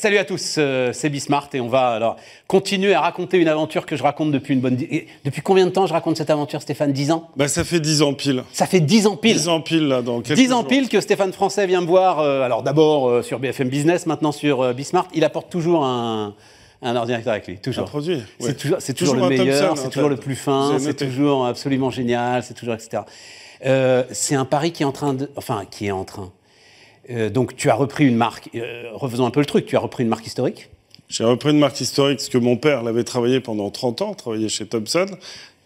salut à tous, euh, c'est Bismart et on va alors continuer à raconter une aventure que je raconte depuis une bonne... Et depuis combien de temps je raconte cette aventure, Stéphane? 10 ans? Bah, Ça fait 10 ans pile. Ça fait 10 ans pile? 10 ans pile, là, quelques 10 ans pile que Stéphane Français vient me voir, euh, alors d'abord euh, sur BFM Business, maintenant sur euh, Bismart. Il apporte toujours un, un ordinateur avec lui, Un toujours. produit. ouais. C'est toujours, c'est toujours, Toujours le un meilleur, c'est toujours le plus vous fin, avez c'est noté. toujours absolument génial, c'est toujours etc. Euh, c'est un pari qui est en train de, enfin qui est en train. Euh, donc tu as repris une marque. euh, refaisons un peu le truc. Tu as repris une marque historique. J'ai repris une marque historique parce que mon père l'avait travaillé pendant 30 ans, travaillé chez Thomson.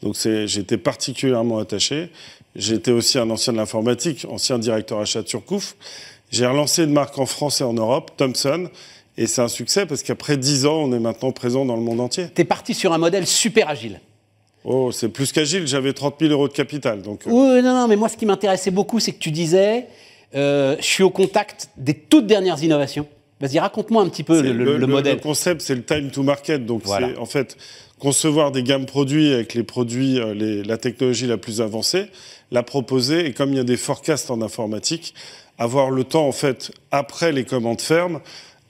Donc j'étais particulièrement attaché. J'étais aussi un ancien de l'informatique, ancien directeur achat de Surcouf. J'ai relancé une marque en France et en Europe, Thomson. Et c'est un succès parce qu'après 10 ans, on est maintenant présent dans le monde entier. Tu es parti sur un modèle super agile. Oh, c'est plus qu'agile, j'avais 30 000 euros de capital. Donc, euh, Oui, non, non, mais moi, ce qui m'intéressait beaucoup, c'est que tu disais, euh, je suis au contact des toutes dernières innovations. Vas-y, raconte-moi un petit peu le, le- le modèle. Le concept, c'est le time to market. Donc, Voilà. c'est en fait concevoir des gammes produits avec les produits, euh, les- la technologie la plus avancée, la proposer. Et comme il y a des forecasts en informatique, avoir le temps, en fait, après les commandes fermes,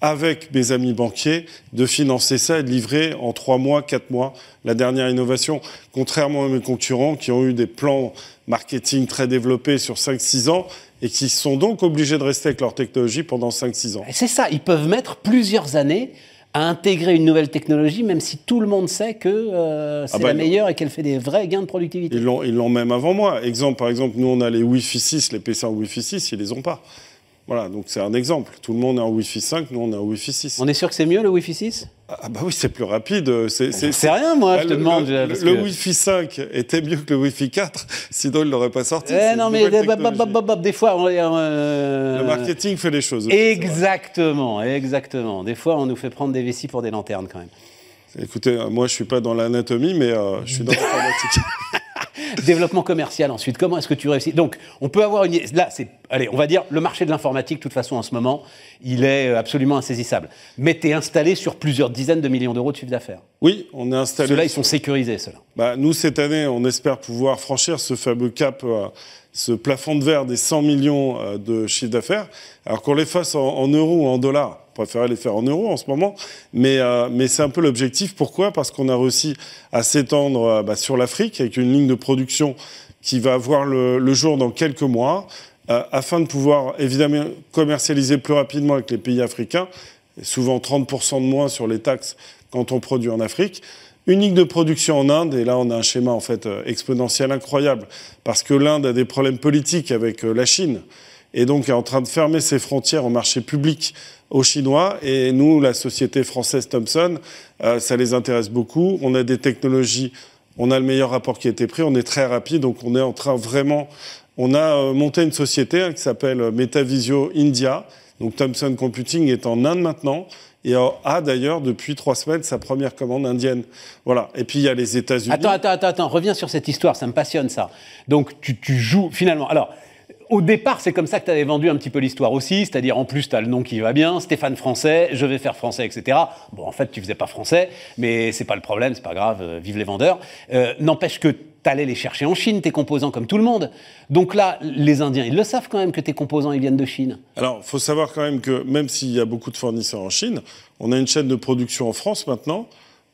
avec mes amis banquiers, de financer ça et de livrer en trois mois, quatre mois la dernière innovation. Contrairement à mes concurrents qui ont eu des plans marketing très développés sur 5-6 ans et qui sont donc obligés de rester avec leur technologie pendant 5-6 ans. C'est ça, ils peuvent mettre plusieurs années à intégrer une nouvelle technologie, même si tout le monde sait que euh, c'est Ah bah, la meilleure et qu'elle fait des vrais gains de productivité. Ils l'ont, ils l'ont même avant moi. Exemple, par exemple, nous, on a les Wi-Fi 6, les PC en Wi-Fi 6, ils les ont pas. Voilà, donc c'est un exemple. Tout le monde est en Wi-Fi 5, nous, on est en Wi-Fi 6. On est sûr que c'est mieux le Wi-Fi 6 Ah bah oui, c'est plus rapide. C'est, c'est, C'est rien, moi, Ah, je te le- demande. Le, parce le que- Wi-Fi 5 était mieux que le Wi-Fi 4, sinon il ne l'aurait pas sorti. Eh non, mais des fois, on euh, Le marketing fait les choses. aussi. Exactement, exactement. Des fois, on nous fait prendre des vessies pour des lanternes quand même. Écoutez, euh, moi, je suis pas dans l'anatomie, mais euh, je suis dans l'informatique. Développement commercial ensuite, comment est-ce que tu réussis? Donc, on peut avoir une... Là, c'est... Allez, on va dire, le marché de l'informatique, de toute façon, en ce moment, il est euh, absolument insaisissable. Mais tu es installé sur plusieurs dizaines de millions d'euros de chiffre d'affaires. oui, on est installé. Ceux-là, ils sont sécurisés, ceux-là. Bah, nous, cette année, on espère pouvoir franchir ce fameux cap, euh, ce plafond de verre des 100 millions euh, de chiffre d'affaires. Alors qu'on les fasse en, en euros ou en dollars, on préférait les faire en euros en ce moment, mais, euh, mais c'est un peu l'objectif. Pourquoi? Parce qu'on a réussi à s'étendre euh, bah, sur l'Afrique avec une ligne de production qui va voir le, jour dans quelques mois, euh, afin de pouvoir évidemment commercialiser plus rapidement avec les pays africains, et souvent 30% de moins sur les taxes quand on produit en Afrique. Unique de production en Inde, et là on a un schéma en fait exponentiel incroyable, parce que l'Inde a des problèmes politiques avec la Chine, et donc est en train de fermer ses frontières au marché public aux Chinois, et nous, la société française Thomson, euh, ça les intéresse beaucoup. On a des technologies, on a le meilleur rapport qui a été pris, on est très rapide, donc on est en train vraiment, on a euh, monté une société qui s'appelle euh, Metavisio India, donc Thomson Computing est en Inde maintenant, et a d'ailleurs depuis trois semaines sa première commande indienne. Voilà. Et puis il y a les États-Unis. Attends, attends, attends, attends, reviens sur cette histoire, ça me passionne ça. Donc tu, tu joues finalement. Alors, au départ, c'est comme ça que tu avais vendu un petit peu l'histoire aussi, c'est-à-dire en plus, tu as le nom qui va bien, Stéphane Français, je vais faire français, etc. Bon, en fait, tu faisais pas français, mais c'est pas le problème, c'est pas grave, euh, vive les vendeurs. Euh, N'empêche que tu allais les chercher en Chine, tes composants, comme tout le monde. Donc là, les Indiens, ils le savent quand même que tes composants, ils viennent de Chine. Alors, il faut savoir quand même que même s'il y a beaucoup de fournisseurs en Chine, on a une chaîne de production en France maintenant,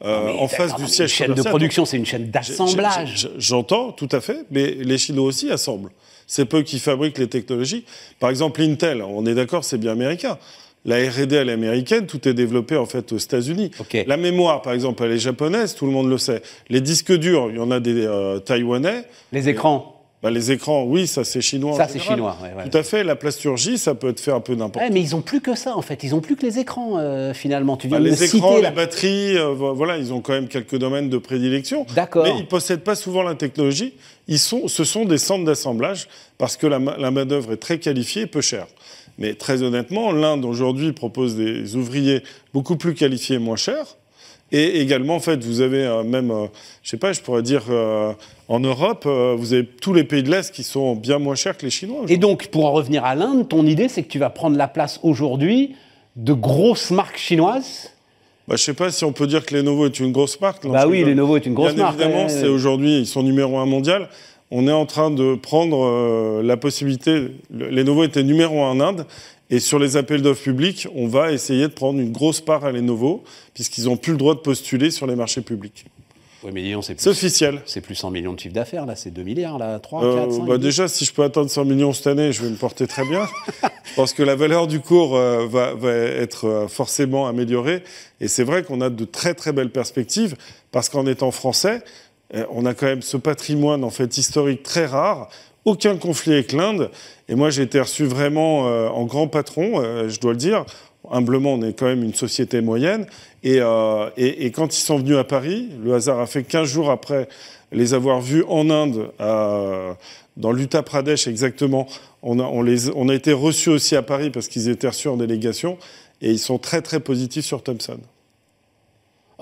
euh, Mais en face du siège Une chaîne de production, c'est une chaîne d'assemblage. J'entends, tout à fait, mais les Chinois aussi assemblent. C'est peu qui fabriquent les technologies. Par exemple, Intel, on est d'accord, c'est bien américain. La R&D, elle est américaine, tout est développé en fait aux États-Unis. La mémoire, par exemple, elle est japonaise, tout le monde le sait. Les disques durs, il y en a des euh, taïwanais. Les écrans. Bah, les écrans, oui, ça c'est chinois. Ça, c'est chinois, ouais, ouais. Tout à fait. La plasturgie, ça peut être fait un peu n'importe Ouais, mais ils ont plus que ça en fait. Ils ont plus que les écrans euh, finalement. Tu viens Bah, de les me écrans, citer les batteries, euh, vo- voilà, ils ont quand même quelques domaines de prédilection. D'accord. Mais ils possèdent pas souvent la technologie. Ils sont, ce sont des centres d'assemblage parce que la, ma- la main d'œuvre est très qualifiée et peu chère. Mais très honnêtement, l'Inde aujourd'hui propose des ouvriers beaucoup plus qualifiés et moins chers. Et également, en fait, vous avez euh, même, je sais pas, je pourrais dire, en Europe, euh, vous avez tous les pays de l'Est qui sont bien moins chers que les Chinois. Et donc, pour en revenir à l'Inde, ton idée, c'est que tu vas prendre la place aujourd'hui de grosses marques chinoises. Bah, je sais pas si on peut dire que Lenovo est une grosse marque. Bah oui. Lenovo est une grosse Bien marque, Évidemment, ouais, c'est ouais. aujourd'hui, ils sont numéro un mondial. on est en train de prendre euh, la possibilité. Lenovo était numéro un en Inde. Et sur les appels d'offres publics, on va essayer de prendre une grosse part à Lenovo, puisqu'ils n'ont plus le droit de postuler sur les marchés publics. Oui, mais disons, c'est C'est officiel. C'est plus 100 millions de chiffre d'affaires, là, c'est 2 milliards, là, 3, Euh, 4, 5. bah déjà, si je peux atteindre 100 millions cette année, je vais me porter très bien. je pense que la valeur du cours euh, va, va être euh, forcément améliorée. Et c'est vrai qu'on a de très très belles perspectives, parce qu'en étant français, euh, on a quand même ce patrimoine en fait historique très rare. Aucun conflit avec l'Inde. Et moi, j'ai été reçu vraiment euh, en grand patron, euh, je dois le dire. Humblement, on est quand même une société moyenne. Et, euh, et, quand ils sont venus à Paris, le hasard a fait 15 jours après les avoir vus en Inde, dans l'Uttar Pradesh exactement, on a, on, a été reçus aussi à Paris parce qu'ils étaient reçus en délégation. Et ils sont très très positifs sur Thomson.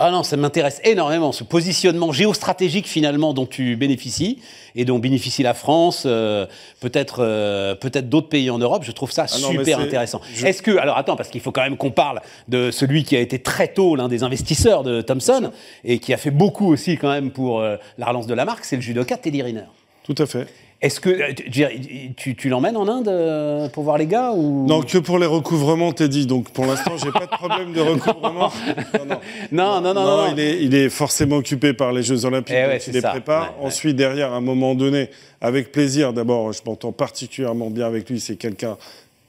Ah non, ça m'intéresse énormément, ce positionnement géostratégique finalement dont tu bénéficies et dont bénéficie la France, euh, peut-être euh, peut-être d'autres pays en Europe. Je trouve ça Ah non, super intéressant. je- Est-ce que, alors attends, parce qu'il faut quand même qu'on parle de celui qui a été très tôt l'un des investisseurs de Thomson et qui a fait beaucoup aussi quand même pour euh, la relance de la marque, c'est le judoka Teddy Riner. Tout à fait. Est-ce que euh, tu, l'emmènes en Inde euh, pour voir les gars ou? Non, que pour les recouvrements, t'es dit. Donc pour l'instant, j'ai pas de problème de recouvrement. Non, non. Non, non, non, non, non. Il, est, il est forcément occupé par les Jeux Olympiques, Eh ouais, il les ça. prépare. Ouais, ouais. Ensuite, derrière, à un moment donné, avec plaisir, d'abord, je m'entends particulièrement bien avec lui. C'est quelqu'un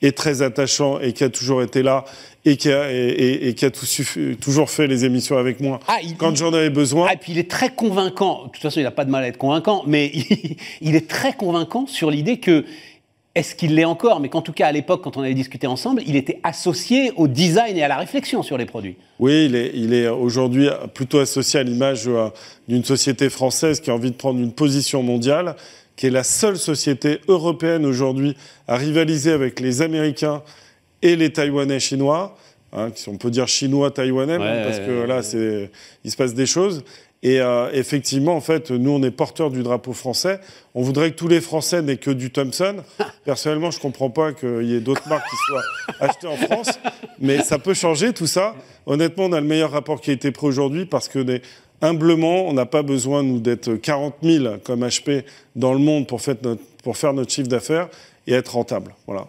est très attachant et qui a toujours été là et qui a, et, et- et qui a tout suffi- toujours fait les émissions avec moi Ah, il- quand j'en avais besoin. Ah, et puis il est très convaincant. De toute façon, il n'a pas de mal à être convaincant, mais il, il est très convaincant sur l'idée que, est-ce qu'il l'est encore, mais qu'en tout cas, à l'époque, quand on avait discuté ensemble, il était associé au design et à la réflexion sur les produits. Oui, il est, il est aujourd'hui plutôt associé à l'image euh, d'une société française qui a envie de prendre une position mondiale, qui est la seule société européenne aujourd'hui à rivaliser avec les Américains et les Taïwanais chinois, hein, qui sont, on peut dire chinois taïwanais, même, Ouais, parce que là, c'est, il se passe des choses. Et euh, effectivement, en fait, nous, on est porteurs du drapeau français. On voudrait que tous les Français n'aient que du Thomson. Personnellement, je ne comprends pas qu'il y ait d'autres marques qui soient achetées en France. Mais ça peut changer, tout ça. Honnêtement, on a le meilleur rapport qui a été pris aujourd'hui parce que, des- humblement, on n'a pas besoin, nous, d'être 40 000 comme HP dans le monde pour faire notre, pour faire notre chiffre d'affaires et être rentable. Voilà.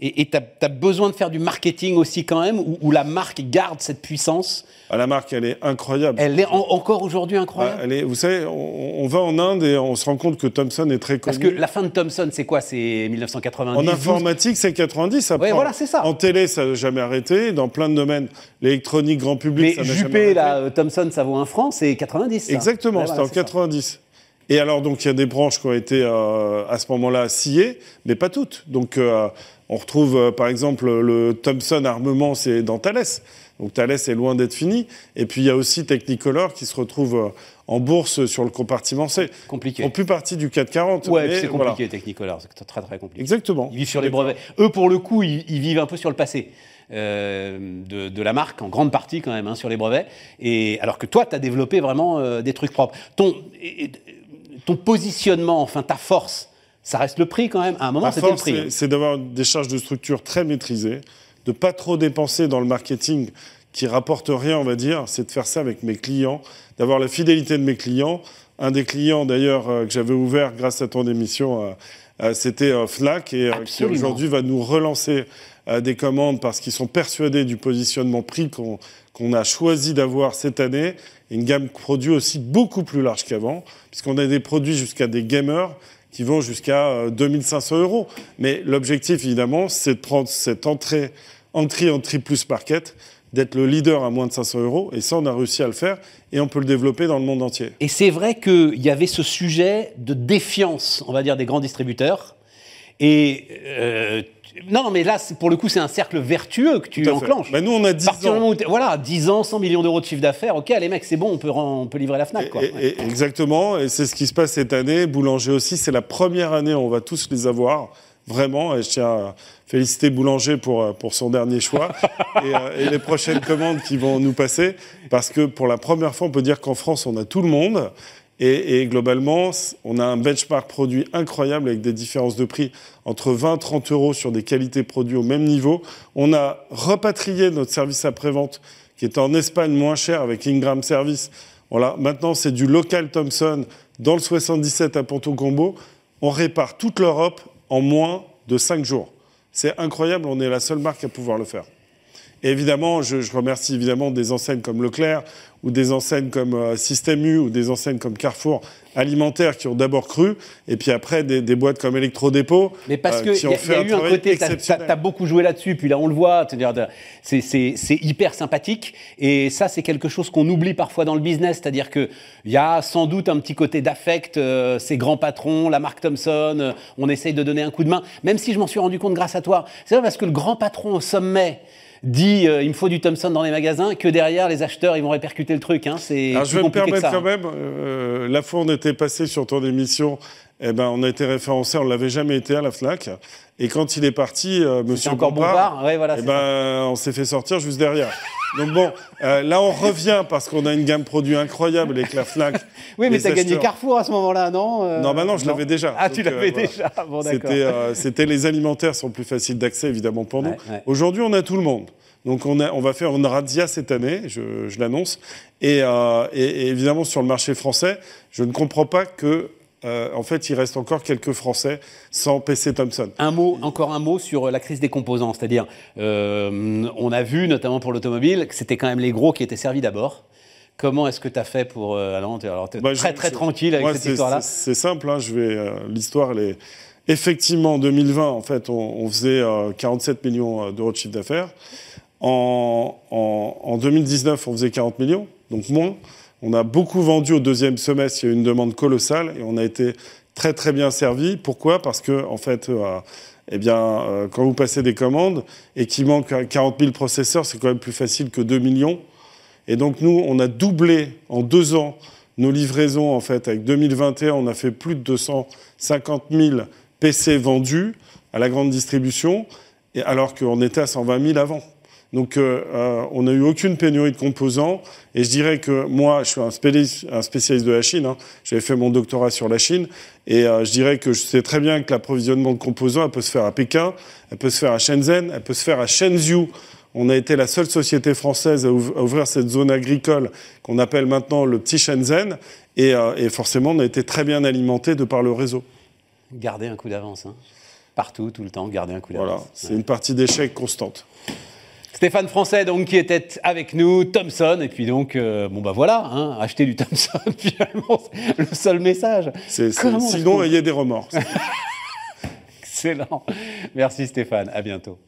Et tu as, besoin de faire du marketing aussi quand même, où, où la marque garde cette puissance. Ah, la marque, elle est incroyable. Elle est en- encore aujourd'hui Ah, incroyable. elle est- vous savez, on, on va en Inde et on se rend compte que Thomson est très connu. Parce que la fin de Thomson, c'est quoi? C'est 1990 En 12? informatique, c'est 90. Après, Ouais, voilà, c'est ça. En télé, ça n'a jamais arrêté. Dans plein de domaines, l'électronique, grand public, Mais ça n'a jamais arrêté. là, euh, Thomson, ça vaut un franc, c'est 90. ça. Exactement, Ouais, c'était en c'est ça. 90. Et alors, donc, il y a des branches qui ont été euh, à ce moment-là sciées, mais pas toutes. Donc, euh, on retrouve, euh, par exemple, le Thomson Armement, c'est dans Thales. Donc, Thales est loin d'être fini. Et puis, il y a aussi Technicolor qui se retrouve euh, en bourse sur le compartiment C. Compliqué. Font plus partie du 440. Ouais, c'est voilà. compliqué, Technicolor, c'est très très compliqué. Exactement. Ils vivent sur les brevets. Eux, pour le coup, ils, ils vivent un peu sur le passé euh, de, de la marque, en grande partie quand même, hein, sur les brevets. Et alors que toi, tu as développé vraiment euh, des trucs propres. Ton, et- et- ton positionnement, enfin ta force, ça reste le prix quand même. À un moment, c'était le prix. c'est- c'est d'avoir des charges de structure très maîtrisées, de pas trop dépenser dans le marketing qui rapporte rien, on va dire. C'est de faire ça avec mes clients, d'avoir la fidélité de mes clients. Un des clients, d'ailleurs, euh, que j'avais ouvert grâce à ton émission, euh, euh, c'était Fnac, et qui aujourd'hui va nous relancer des commandes parce qu'ils sont persuadés du positionnement prix qu'on a choisi d'avoir cette année. Une gamme de produits aussi beaucoup plus large qu'avant, puisqu'on a des produits jusqu'à des gamers qui vont jusqu'à euh, 2500 euros. Mais l'objectif, évidemment, c'est de prendre cette entrée, entrée en plus market, d'être le leader à moins de 500 euros. Et ça, on a réussi à le faire et on peut le développer dans le monde entier. Et c'est vrai qu'il y avait ce sujet de défiance, on va dire, des grands distributeurs. Et euh, non, mais là, pour le coup, c'est un cercle vertueux que tu enclenches. Bah, nous, on a À 10 partir du ans. voilà, 10 ans, 100 millions d'euros de chiffre d'affaires, ok, les mecs, c'est bon, on peut, ren- on peut livrer la Fnac. Quoi. Et- et- exactement, et c'est ce qui se passe cette année. Boulanger aussi, c'est la première année où on va tous les avoir, vraiment. Et je tiens à féliciter Boulanger pour, euh, pour son dernier choix et, euh, et les prochaines commandes qui vont nous passer. Parce que pour la première fois, on peut dire qu'en France, on a tout le monde. Et, globalement, on a un benchmark produit incroyable avec des différences de prix entre 20 et 30 euros sur des qualités produits au même niveau. On a repatrié notre service après-vente qui était en Espagne moins cher avec Ingram Service. Voilà, maintenant c'est du local Thomson dans le 77 à Ponto Combo, on répare toute l'Europe en moins de 5 jours. C'est incroyable, on est la seule marque à pouvoir le faire. Et évidemment, je, je, remercie évidemment des enseignes comme Leclerc ou des enseignes comme euh, Système U ou des enseignes comme Carrefour alimentaires qui ont d'abord cru, et puis après des, des boîtes comme Electrodépôt Mais parce euh, qu'il y, y, a eu un côté, tu as, beaucoup joué là-dessus, puis là on le voit, c'est hyper sympathique, et ça c'est quelque chose qu'on oublie parfois dans le business, c'est-à-dire qu'il y a sans doute un petit côté d'affect, euh, ces grands patrons, la marque Thomson, euh, on essaye de donner un coup de main, même si je m'en suis rendu compte grâce à toi. C'est vrai parce que le grand patron au sommet, dit euh, il me faut du Thomson dans les magasins, que derrière les acheteurs ils vont répercuter le truc. Hein. C'est je vais me permettre quand même. Euh, la fois on était passé sur ton émission, eh ben on a été référencé, on l'avait jamais été à la Fnac. Et quand il est parti, euh, Monsieur encore Bompard, ouais, voilà, eh ben, on s'est fait sortir juste derrière. Donc bon, euh, là on revient parce qu'on a une gamme produit incroyable avec la Fnac. oui, mais tu as gagné Carrefour à ce moment-là, non euh, Non, bah non, je l'avais déjà. Ah, tu l'avais déjà. Bon, C'était les alimentaires sont plus faciles d'accès évidemment pour nous. Ouais, ouais. Aujourd'hui, on a tout le monde. Donc on, a, on va faire une razzia cette année, je, je l'annonce. Et, euh, et, et, évidemment sur le marché français, je ne comprends pas que euh, en fait, il reste encore quelques Français sans PC Thomson. Un mot, encore un mot sur la crise des composants, c'est-à-dire, euh, on a vu notamment pour l'automobile que c'était quand même les gros qui étaient servis d'abord. Comment est-ce que tu as fait pour euh, alors, tu es bah, très très tranquille avec cette histoire-là C'est simple, hein, je vais euh, l'histoire elle est effectivement en 2020 en fait on, on faisait 47 millions d'euros de chiffre d'affaires. En, en, en 2019 on faisait 40 millions, donc moins. On a beaucoup vendu au deuxième semestre, il y a eu une demande colossale et on a été très très bien servi. Pourquoi? Parce que en fait, euh, eh euh, quand vous passez des commandes et qu'il manque 40 000 processeurs, c'est quand même plus facile que 2 millions. Et donc nous, on a doublé en deux ans nos livraisons. En fait, avec 2021, on a fait plus de 250 000 PC vendus à la grande distribution, alors qu'on était à 120 000 avant. Donc, euh, euh, on n'a eu aucune pénurie de composants. Et je dirais que moi, je suis un spécialiste, un spécialiste de la Chine. Hein. J'avais fait mon doctorat sur la Chine. Et euh, je dirais que je sais très bien que l'approvisionnement de composants, elle peut se faire à Pékin, elle peut se faire à Shenzhen, elle peut se faire à Shenzhou. On a été la seule société française à ouvrir cette zone agricole qu'on appelle maintenant le petit Shenzhen. Et, euh, et, forcément, on a été très bien alimenté de par le réseau. Garder un coup d'avance. Hein. Partout, tout le temps, garder un coup d'avance. Voilà, c'est ouais. une partie d'échec constante. Stéphane Français, donc, qui était avec nous, Thomson, et puis donc, euh, bon bah voilà, hein, acheter du Thomson, finalement, le seul message. C'est, c'est, sinon, ayez des remords. Excellent. Merci Stéphane, à bientôt.